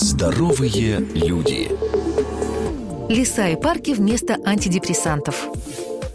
Здоровые люди. Леса и парки вместо антидепрессантов.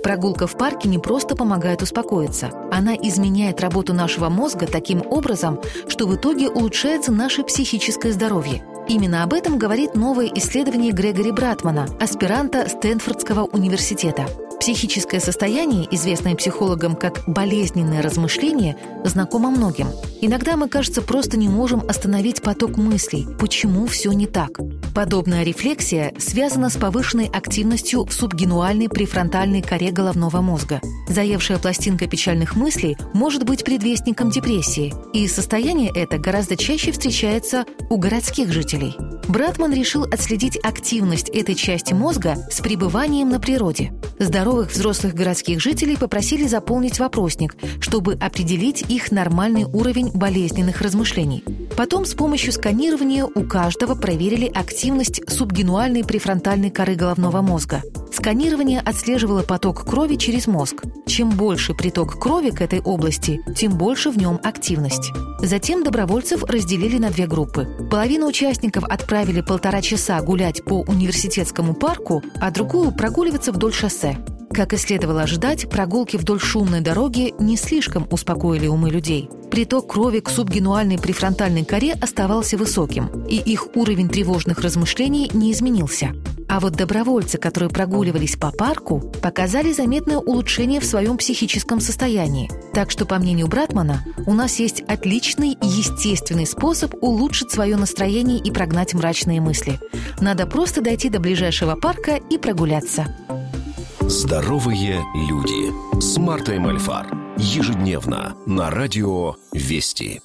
Прогулка в парке не просто помогает успокоиться. Она изменяет работу нашего мозга таким образом, что в итоге улучшается наше психическое здоровье. Именно об этом говорит новое исследование Грегори Братмана, аспиранта Стэнфордского университета. Психическое состояние, известное психологам как болезненное размышление, знакомо многим. Иногда мы, кажется, просто не можем остановить поток мыслей, почему все не так. Подобная рефлексия связана с повышенной активностью в субгенуальной префронтальной коре головного мозга. Заевшая пластинка печальных мыслей может быть предвестником депрессии, и состояние это гораздо чаще встречается у городских жителей. Братман решил отследить активность этой части мозга с пребыванием на природе. Здоровых взрослых городских жителей попросили заполнить вопросник, чтобы определить их нормальный уровень болезненных размышлений. Потом с помощью сканирования у каждого проверили активность субгенуальной префронтальной коры головного мозга. Сканирование отслеживало поток крови через мозг. Чем больше приток крови к этой области, тем больше в нем активность. Затем добровольцев разделили на две группы. Половину участников отправили полтора часа гулять по университетскому парку, а другую прогуливаться вдоль шоссе. Как и следовало ожидать, прогулки вдоль шумной дороги не слишком успокоили умы людей. Приток крови к субгенуальной префронтальной коре оставался высоким, и их уровень тревожных размышлений не изменился. А вот добровольцы, которые прогуливались по парку, показали заметное улучшение в своем психическом состоянии. Так что, по мнению Братмана, у нас есть отличный и естественный способ улучшить свое настроение и прогнать мрачные мысли. Надо просто дойти до ближайшего парка и прогуляться. Здоровые люди с Мартой Мальфар. Ежедневно на радио «Вести».